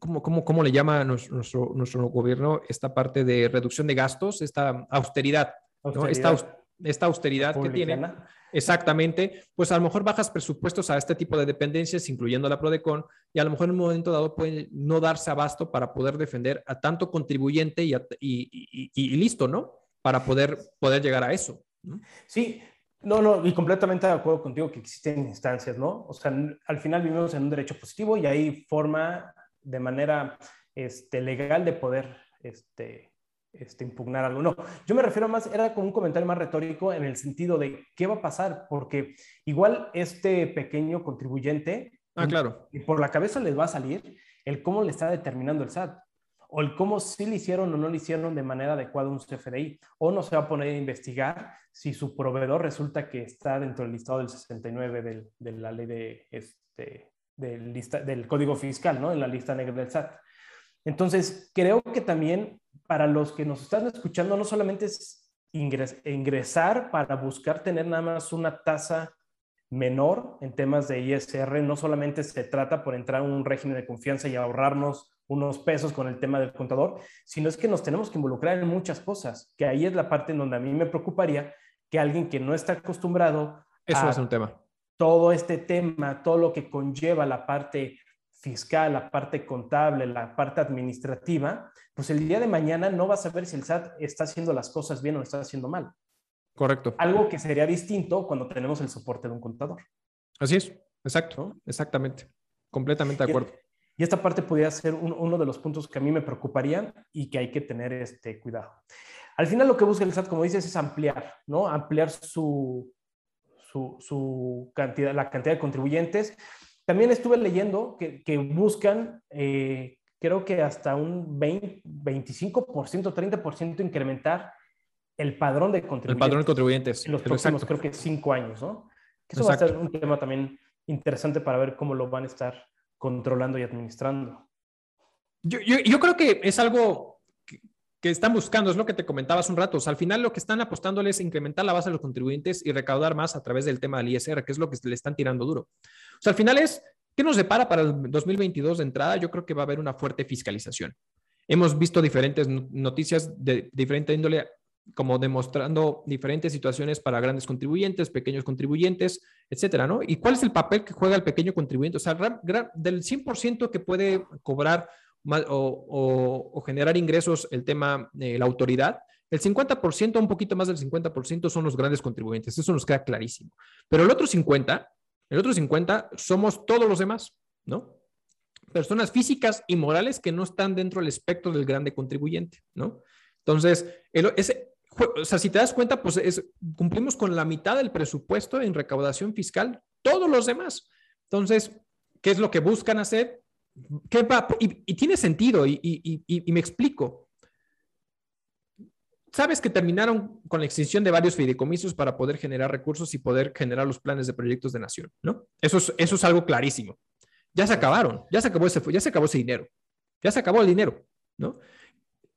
¿cómo, cómo, cómo le llama nuestro, nuestro gobierno esta parte de reducción de gastos, esta austeridad, austeridad. ¿no? esta, esta, austeridad que tiene? Exactamente, pues a lo mejor bajas presupuestos a este tipo de dependencias, incluyendo la Prodecon, y a lo mejor en un momento dado puede no darse abasto para poder defender a tanto contribuyente y, a, y, y, y listo, ¿no? Para poder, poder llegar a eso. ¿no? Sí, no, no, y completamente de acuerdo contigo que existen instancias, ¿no? O sea, al final vivimos en un derecho positivo y hay forma de manera este, legal de poder este, este, impugnar algo. No, yo me refiero más, era como un comentario más retórico en el sentido de qué va a pasar, porque igual este pequeño contribuyente, ah, claro. y por la cabeza les va a salir el cómo le está determinando el SAT o el cómo sí le hicieron o no le hicieron de manera adecuada un CFDI, o no se va a poner a investigar si su proveedor resulta que está dentro del listado del 69 de la ley de, este, del, lista, del Código Fiscal, ¿no? En la lista negra del SAT. Entonces, creo que también para los que nos están escuchando, no solamente es ingresar para buscar tener nada más una tasa menor en temas de ISR, no solamente se trata por entrar en un régimen de confianza y ahorrarnos unos pesos con el tema del contador, sino es que nos tenemos que involucrar en muchas cosas, que ahí es la parte en donde a mí me preocuparía que alguien que no está acostumbrado Eso a es un tema. Todo este tema, todo lo que conlleva la parte fiscal, la parte contable, la parte administrativa, pues el día de mañana no va a saber si el SAT está haciendo las cosas bien o está haciendo mal. Correcto. Algo que sería distinto cuando tenemos el soporte de un contador. Así es, exacto, exactamente, completamente de acuerdo. Y esta parte podría ser uno de los puntos que a mí me preocuparían y que hay que tener este cuidado. Al final lo que busca el SAT, como dices, es ampliar, ¿no? Ampliar su, su, cantidad, la cantidad de contribuyentes. También estuve leyendo que, que buscan, eh, creo que hasta un 20, 25%, 30% incrementar el padrón de contribuyentes. El padrón de contribuyentes. En los próximos, creo que cinco años, ¿no? eso va a ser un tema también interesante para ver cómo lo van a estar controlando y administrando. Yo, yo, creo que es algo que, están buscando, es lo que te comentaba hace un rato. al final lo que están apostando es incrementar la base de los contribuyentes y recaudar más a través del tema del ISR, que es lo que le están tirando duro. O sea, al final es, ¿qué nos depara para el 2022 de entrada? Yo creo que va a haber una fuerte fiscalización. Hemos visto diferentes noticias de diferente índole como demostrando diferentes situaciones para grandes contribuyentes, pequeños contribuyentes, etcétera, ¿no? ¿Y cuál es el papel que juega el pequeño contribuyente? O sea, del 100% que puede cobrar o, generar ingresos el tema de la autoridad, el 50%, un poquito más del 50% son los grandes contribuyentes, eso nos queda clarísimo. Pero el otro 50, el otro 50 somos todos los demás, ¿no? Personas físicas y morales que no están dentro del espectro del grande contribuyente, ¿no? Entonces, ese, o sea, si te das cuenta, pues cumplimos con la mitad del presupuesto en recaudación fiscal, todos los demás. Entonces, ¿qué es lo que buscan hacer? Y, tiene sentido, y, y, me explico. Sabes que terminaron con la extinción de varios fideicomisos para poder generar recursos y poder generar los planes de proyectos de nación, ¿no? Eso es, eso es algo clarísimo. Ya se acabaron, ya se acabó ese, ya se acabó ese dinero, ya se acabó el dinero, ¿no?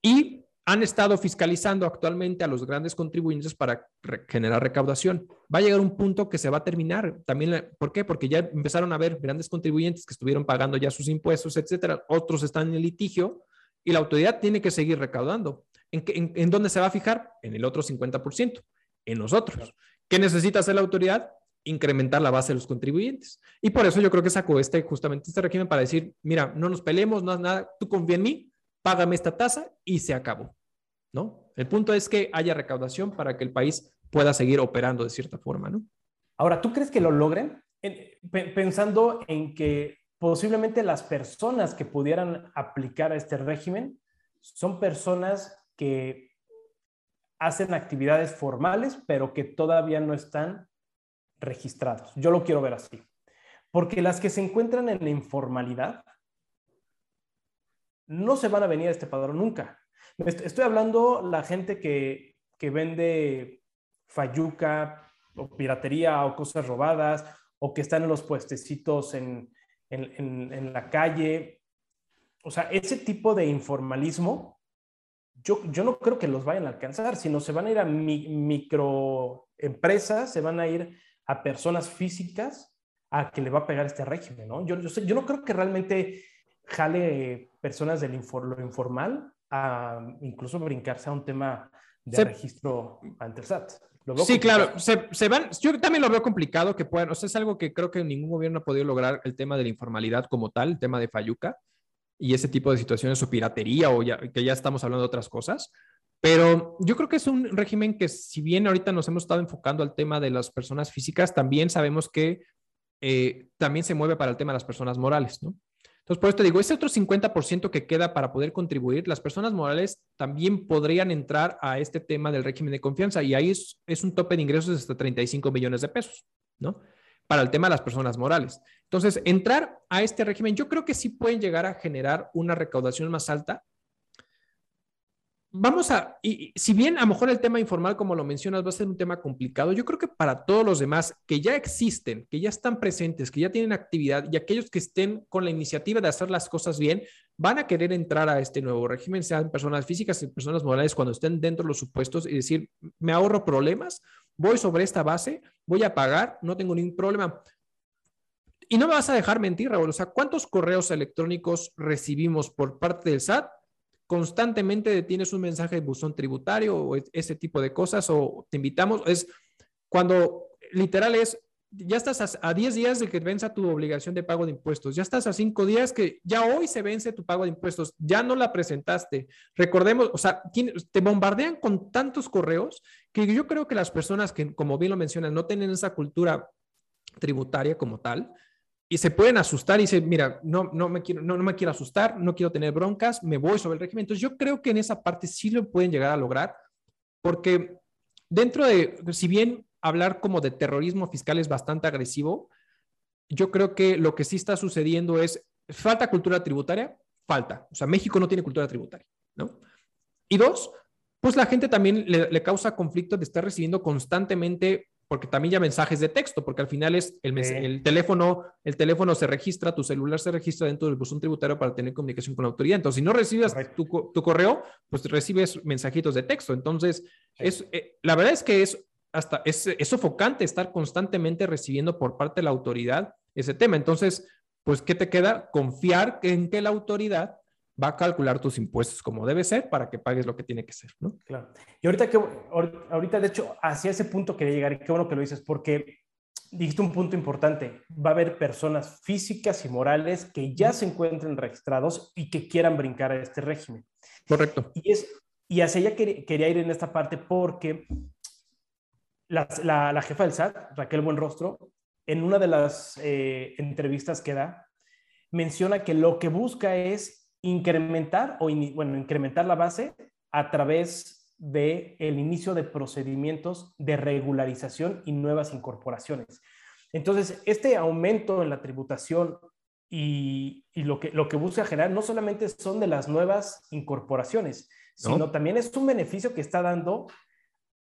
Y han estado fiscalizando actualmente a los grandes contribuyentes para generar recaudación. Va a llegar un punto que se va a terminar. También, ¿por qué? Porque ya empezaron a haber grandes contribuyentes que estuvieron pagando ya sus impuestos, etcétera. Otros están en el litigio y la autoridad tiene que seguir recaudando. ¿En, dónde se va a fijar? En el otro 50%, en nosotros. ¿Qué necesita hacer la autoridad? Incrementar la base de los contribuyentes. Y por eso yo creo que sacó este, justamente este régimen para decir, mira, no nos peleemos, no es nada, tú confía en mí, págame esta tasa y se acabó, ¿no? El punto es que haya recaudación para que el país pueda seguir operando de cierta forma, ¿no? Ahora, ¿tú crees que lo logren? pensando en que posiblemente las personas que pudieran aplicar a este régimen son personas que hacen actividades formales, pero que todavía no están registrados. Yo lo quiero ver así. Porque las que se encuentran en la informalidad no se van a venir a este padrón nunca. Estoy hablando la gente que, que vende fayuca o piratería o cosas robadas o que están en los puestecitos en, en, en, la calle. O sea, ese tipo de informalismo, yo, yo, no creo que los vayan a alcanzar, sino se van a ir a microempresas, se van a ir a personas físicas a que le va a pegar este régimen, ¿no? Yo, yo no creo que realmente jale personas del lo informal a incluso brincarse a un tema de registro ante el SAT. Sí, claro, se, van, yo también lo veo complicado que puedan, o sea, es algo que creo que ningún gobierno ha podido lograr el tema de la informalidad como tal, el tema de Fayuca y ese tipo de situaciones o piratería o ya, que ya estamos hablando de otras cosas. Pero yo creo que es un régimen que si bien ahorita nos hemos estado enfocando al tema de las personas físicas, también sabemos que eh, también se mueve para el tema de las personas morales, ¿no? Entonces, por esto digo, ese otro 50% que queda para poder contribuir, las personas morales también podrían entrar a este tema del régimen de confianza y ahí es, es un tope de ingresos de hasta 35 millones de pesos, ¿no? Para el tema de las personas morales. Entonces, entrar a este régimen, yo creo que sí pueden llegar a generar una recaudación más alta vamos a, y si bien a lo mejor el tema informal, como lo mencionas, va a ser un tema complicado, yo creo que para todos los demás que ya existen, que ya están presentes, que ya tienen actividad y aquellos que estén con la iniciativa de hacer las cosas bien, van a querer entrar a este nuevo régimen, sean personas físicas y personas morales, cuando estén dentro de los supuestos y decir, me ahorro problemas, voy sobre esta base, voy a pagar, no tengo ningún problema. Y no me vas a dejar mentir, Raúl. O sea, ¿cuántos correos electrónicos recibimos por parte del SAT constantemente tienes un mensaje de buzón tributario o ese tipo de cosas o te invitamos, es cuando literal es, ya estás a 10 días de que venza tu obligación de pago de impuestos, ya estás a 5 días que ya hoy se vence tu pago de impuestos, ya no la presentaste. Recordemos, o sea, te bombardean con tantos correos que yo creo que las personas que, como bien lo mencionas, no tienen esa cultura tributaria como tal, y se pueden asustar y dicen, mira, no, no, me quiero, no, no, me quiero asustar, no quiero tener broncas, me voy sobre el régimen. Entonces yo creo que en esa parte sí lo pueden llegar a lograr, porque dentro de, si bien hablar como de terrorismo fiscal es bastante agresivo, yo creo que lo que sí está sucediendo es, falta cultura tributaria, falta. O sea, México no tiene cultura tributaria, ¿no? Y dos, pues la gente también le, le causa conflicto de estar recibiendo constantemente porque también ya mensajes de texto, porque al final es el, el, teléfono, el teléfono se registra, tu celular se registra dentro del buzón tributario para tener comunicación con la autoridad. Entonces, si no recibes tu, tu, correo, pues recibes mensajitos de texto. Entonces, es, eh, la verdad es que es hasta es, es sofocante estar constantemente recibiendo por parte de la autoridad ese tema. Entonces, pues, ¿qué te queda? Confiar en que la autoridad va a calcular tus impuestos como debe ser para que pagues lo que tiene que ser, ¿no? Claro. Y ahorita que ahorita de hecho hacia ese punto quería llegar y qué bueno que lo dices porque dijiste un punto importante, va a haber personas físicas y morales que ya se encuentren registrados y que quieran brincar a este régimen. Correcto. Y es y hacia allá quería ir en esta parte porque la, la, jefa del SAT, Raquel Buenrostro, en una de las eh, entrevistas que da, menciona que lo que busca es incrementar o bueno, incrementar la base a través de el inicio de procedimientos de regularización y nuevas incorporaciones. Entonces, este aumento en la tributación y, lo, que, lo que busca generar no solamente son de las nuevas incorporaciones, sino también es un beneficio que está dando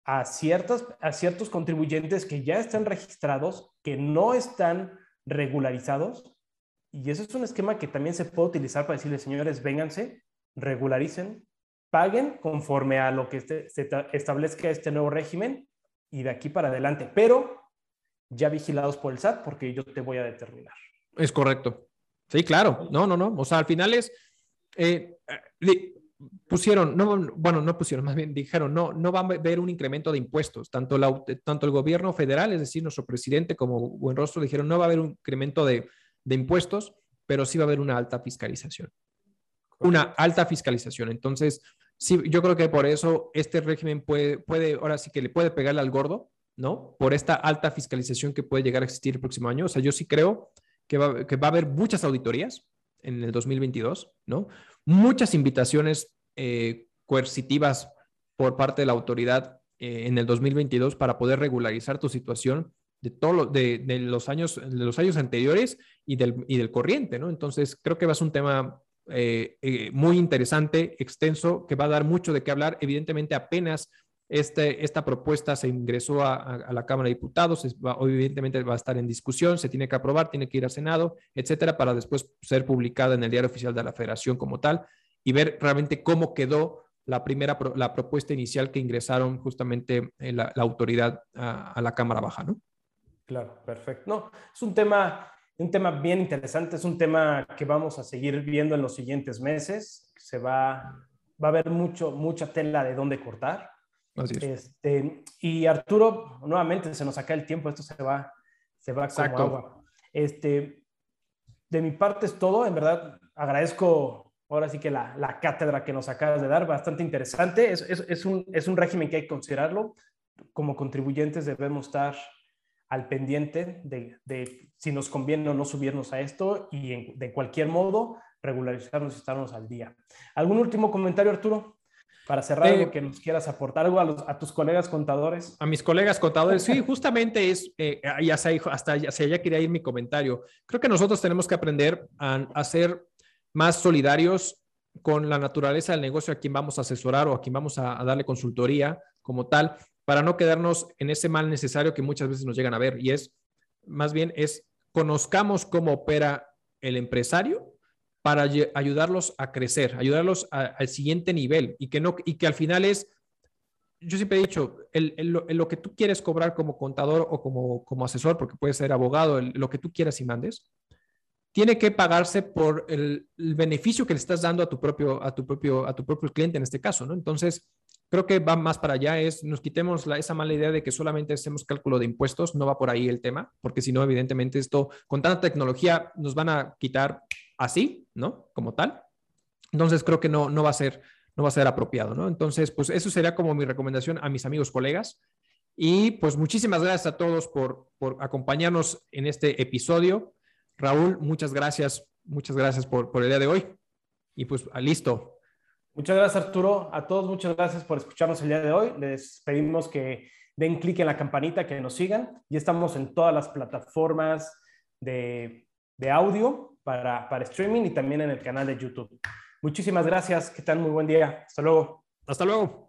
a, ciertas, a ciertos contribuyentes que ya están registrados, que no están regularizados y ese es un esquema que también se puede utilizar para decirle, señores, vénganse, regularicen, paguen conforme a lo que este, establezca este nuevo régimen y de aquí para adelante, pero ya vigilados por el SAT porque yo te voy a determinar. Es correcto. Sí, claro. No, no, no. O sea, al final es, eh, pusieron, no, bueno, no pusieron, más bien dijeron, no, no va a haber un incremento de impuestos. Tanto, la, tanto el gobierno federal, es decir, nuestro presidente como Buenrostro dijeron, no va a haber un incremento de, de impuestos, pero sí va a haber una alta fiscalización. Una alta fiscalización. Entonces, sí, yo creo que por eso este régimen puede, puede, ahora sí que le puede pegarle al gordo, ¿no? Por esta alta fiscalización que puede llegar a existir el próximo año. O sea, yo sí creo que va, que va a haber muchas auditorías en el 2022, ¿no? Muchas invitaciones eh, coercitivas por parte de la autoridad eh, en el 2022 para poder regularizar tu situación de, todo de, de, los años, de los años anteriores y del, y del corriente, ¿no? Entonces, creo que va a ser un tema eh, eh, muy interesante, extenso, que va a dar mucho de qué hablar. Evidentemente, apenas este, esta propuesta se ingresó a, a, la Cámara de Diputados, va, evidentemente va a estar en discusión, se tiene que aprobar, tiene que ir al Senado, etcétera, para después ser publicada en el diario oficial de la Federación como tal y ver realmente cómo quedó la primera la propuesta inicial que ingresaron justamente eh, la, autoridad a, la Cámara Baja, ¿no? Claro, perfecto. No, es un tema, un tema bien interesante, es un tema que vamos a seguir viendo en los siguientes meses. Se va, va a haber mucho, mucha tela de dónde cortar. Este, y Arturo, nuevamente se nos acaba el tiempo, esto se va, se va como agua. Este, de mi parte es todo, en verdad agradezco ahora sí que la, la cátedra que nos acabas de dar, bastante interesante. Es, es, es, un, es un régimen que hay que considerarlo. Como contribuyentes debemos estar al pendiente de, si nos conviene o no subirnos a esto y de cualquier modo regularizarnos y estarnos al día. ¿Algún último comentario, Arturo? Para cerrar, algo eh, que nos quieras aportar, algo a, tus colegas contadores. A mis colegas contadores, sí, justamente es, eh, ya se hasta ya, ya quería ir mi comentario. Creo que nosotros tenemos que aprender a, a ser más solidarios con la naturaleza del negocio a quien vamos a asesorar o a quien vamos a, darle consultoría como tal, para no quedarnos en ese mal necesario que muchas veces nos llegan a ver. Y es, más bien, es conozcamos cómo opera el empresario para ayudarlos a crecer, ayudarlos al siguiente nivel y que, no, y que al final es, yo siempre he dicho, el, lo que tú quieres cobrar como contador o como, como asesor, porque puedes ser abogado, lo que tú quieras y mandes, tiene que pagarse por el, beneficio que le estás dando a tu propio, a tu propio, a tu propio cliente en este caso, ¿no? Entonces, creo que va más para allá, es nos quitemos la, esa mala idea de que solamente hacemos cálculo de impuestos, no va por ahí el tema, porque si no, evidentemente esto, con tanta tecnología, nos van a quitar así, ¿no? Como tal. Entonces creo que no, no va a ser, no va a ser apropiado, ¿no? Entonces, pues eso sería como mi recomendación a mis amigos colegas. Y pues muchísimas gracias a todos por, por acompañarnos en este episodio. Raúl, muchas gracias, muchas gracias por, por el día de hoy. Y pues listo. Muchas gracias Arturo. A todos muchas gracias por escucharnos el día de hoy. Les pedimos que den clic en la campanita, que nos sigan. Ya estamos en todas las plataformas de, de audio para, para streaming y también en el canal de YouTube. Muchísimas gracias, que tengan muy buen día. Hasta luego. Hasta luego.